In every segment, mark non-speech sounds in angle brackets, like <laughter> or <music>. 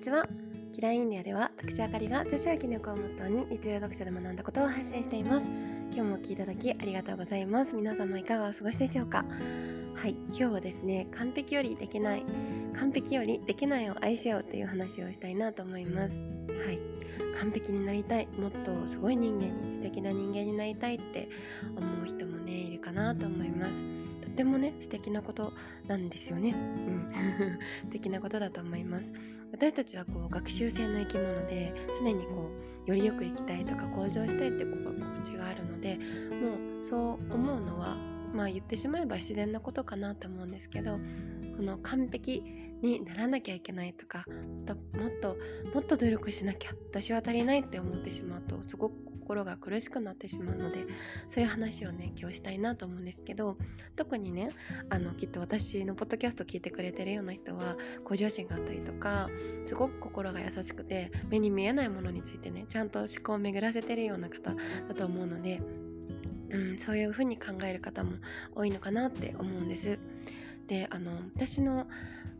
ちは。キラインディアでは私あかりが女子や気力をモットーに日常読書で学んだことを配信しています。今日もお聴きいただきありがとうございます。皆様いかがお過ごしでしょうか？はい。今日はですね完璧よりできない完璧よりできないを愛しようという話をしたいなと思います。はい。完璧になりたいもっとすごい人間に素敵な人間になりたいって思う人もねいるかなと思います。とってもね素敵なことなんですよね。うん。<laughs> 素敵なことだと思います。私たちはこう学習性の生き物で常にこうよりよく生きたいとか向上したいって心地があるのでもうそう思うのはまあ言ってしまえば自然なことかなと思うんですけどその完璧にならなきゃいけないとかもっともっともっと努力しなきゃ私は足りないって思ってしまうとすごく心が苦しくなってしまうのでそういう話をね今日したいなと思うんですけど特にねあのきっと私のポッドキャスト聞いてくれてるような人は向上心があったりとかすごく心が優しくて目に見えないものについてねちゃんと思考を巡らせてるような方だと思うので、うん、そういう風に考える方も多いのかなって思うんです。であの私の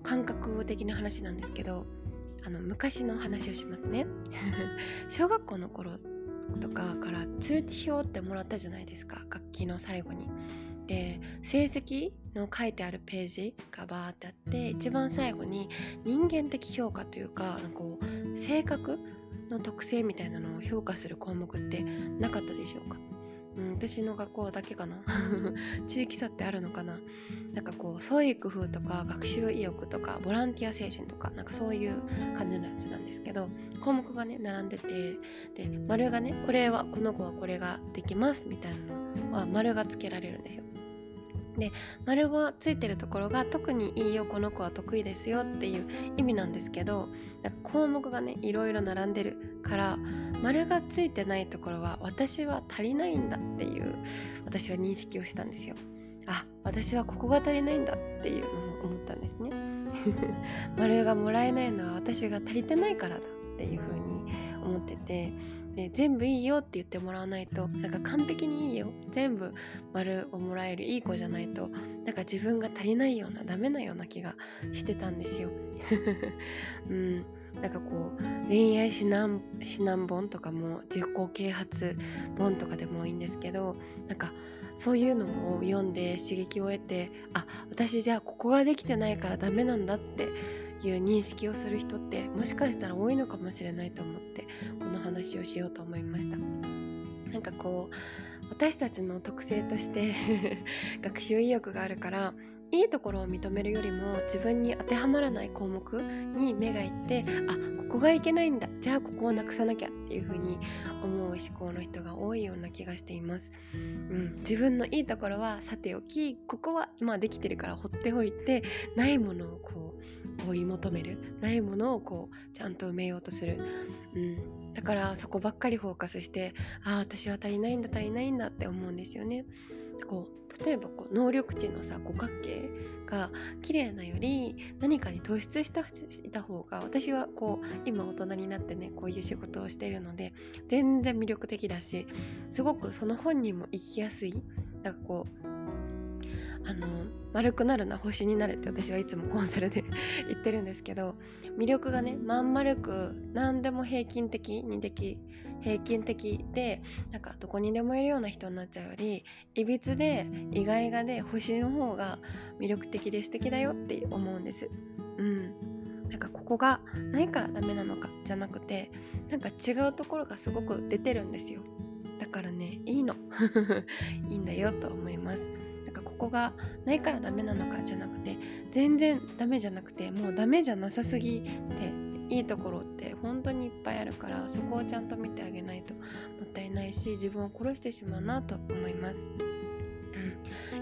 感覚的な話なんですけどあの昔の話をしますね <laughs> 小学校の頃とかから通知表ってもらったじゃないですか楽器の最後に。で成績の書いてあるページがバーってあって一番最後に人間的評価というかこう性格の特性みたいなのを評価する項目ってなかったでしょうかうん、私の学校だけかな。<laughs> 地域差ってあるのかな。なんかこう創意工夫とか学習意欲とかボランティア精神とかなんかそういう感じのやつなんですけど項目がね並んでてで丸がねこれはこの子はこれができますみたいなのは丸がつけられるんですよ。で丸がついてるところが特にいいよこの子は得意ですよっていう意味なんですけどなんか項目がねいろいろ並んでるから丸がついてないところは私は足りないんだっていう私は認識をしたんですよ。あ私はここが足りないんだっていうのを思ったんですね。<laughs> 丸がもらえないのは私が足りてないからだっていうふうに思っててで全部いいよって言ってもらわないとなんか完璧にいいよ。全部丸をもらえるいい子じゃないとなんか自分が足りないようなダメなような気がしてたんですよ。<laughs> うん。なんかこう恋愛指南指南本とかも自己啓発本とかでもいいんですけどなんかそういうのを読んで刺激を得てあ私じゃあここができてないからダメなんだっていう認識をする人ってもしかしたら多いのかもしれないと思ってこの話をしようと思いました。なんかこう私たちの特性として <laughs> 学習意欲があるからいいところを認めるよりも自分に当てはまらない項目に目がいってあここがいけないんだじゃあここをなくさなきゃっていう風に思う思考の人が多いような気がしています、うん、自分のいいところはさておきここはまあできてるから放っておいてないものをこう追い求めるないものをこうちゃんと埋めようとする、うん、だからそこばっかりフォーカスしてああ私は足りないんだ足りないんだって思うんですよね。こう例えばこう能力値のさ五角形が綺麗なより何かに突出したした方が私はこう今大人になってねこういう仕事をしているので全然魅力的だしすごくその本人も生きやすい。だからこうあの丸くなるな星になるって私はいつもコンサルで <laughs> 言ってるんですけど魅力がねまん丸く何でも平均的にでき平均的でなんかどこにでもいるような人になっちゃうよりいびつで意外がで星の方が魅力的で素敵だよって思うんです。うん。なんかここがないからダメなのかじゃなくてなんか違うところがすごく出てるんですよ。だからねいいの。<laughs> いいんだよと思います。なんかここがないからダメなのかじゃなくて全然ダメじゃなくてもうダメじゃなさすぎていいところって本当にいっぱいあるからそこをちゃんと見てあげないともったいないし自分を殺してしまうなと思います。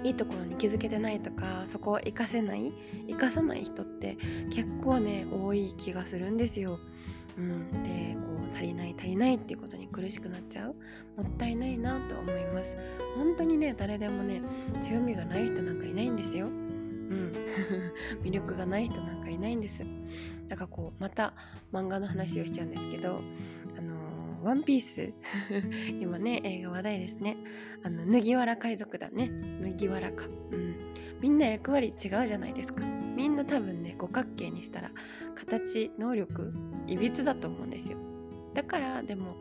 いいところに気づけてないとかそこを活かせない活かさない人って結構ね多い気がするんですよ。うん、でこう足りない足りないっていうことに苦しくなっちゃう。もったいないなと思います。本当にね誰でもね強みがない人なんかいないんですよ。うん。<laughs> 魅力がない人なんかいないんです。だからこうまた漫画の話をしちゃうんですけど、ワンピース今ね映画話題ですね。あの麦わら海賊団ね。麦わらか。うん。みんな役割違うじゃないですか。みんな多分ね五角形にしたら形能力いびつだと思うんですよ。だからでも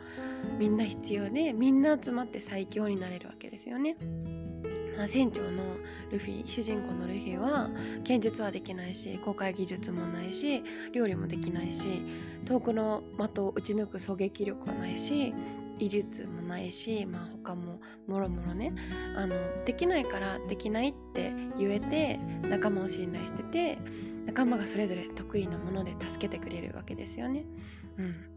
みんな必要でみんな集まって最強になれるわけですよね。船長のルフィ主人公のルフィは剣術はできないし公開技術もないし料理もできないし遠くの的を撃ち抜く狙撃力はないし技術もないし、まあ、他ももろもろねあのできないからできないって言えて仲間を信頼してて仲間がそれぞれ得意なもので助けてくれるわけですよね。うん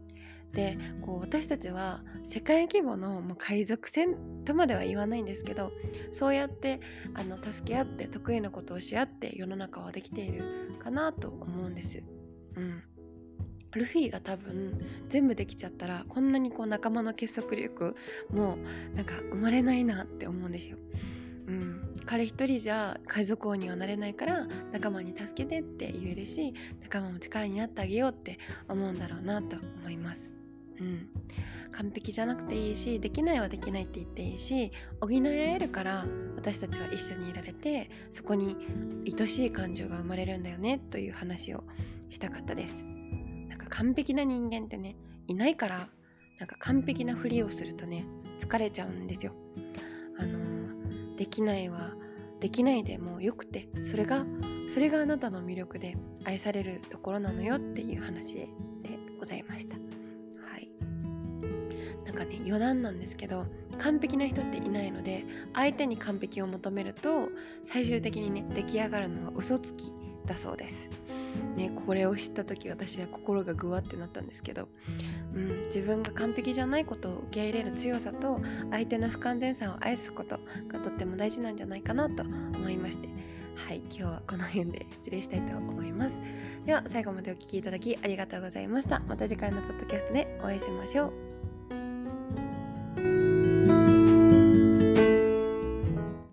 でこう私たちは世界規模のもう海賊船とまでは言わないんですけどそうやってあの助け合って得意なことをし合って世の中はできているかなと思うんです。うんルフィが多分全部できちゃったらこんなにこう仲間の結束力もなんか生まれないなって思うんですよ。うん、彼一人じゃ海賊王にはなれないから仲間に助けてって言えるし仲間も力になってあげようって思うんだろうなと思います。うん、完璧じゃなくていいしできないはできないって言っていいし補い合えるから私たちは一緒にいられてそこに愛しい感情が生まれるんだよねという話をしたかったですなんか。完璧な人間ってねいないからなんか完璧なふりをするとね疲れちゃうんですよ。あのできないはできないでもよくてそれがそれがあなたの魅力で愛されるところなのよっていう話でございました。なんかね余談なんですけど完璧な人っていないので相手に完璧を求めると最終的にね出来上がるのは嘘つきだそうです。ね、これを知った時私は心がぐわってなったんですけど、うん、自分が完璧じゃないことを受け入れる強さと相手の不完全さを愛すことがとっても大事なんじゃないかなと思いまして。はい今日はこの辺で失礼したいと思います。では最後までお聴きいただきありがとうございました。また次回のポッドキャストでお会いしましょう。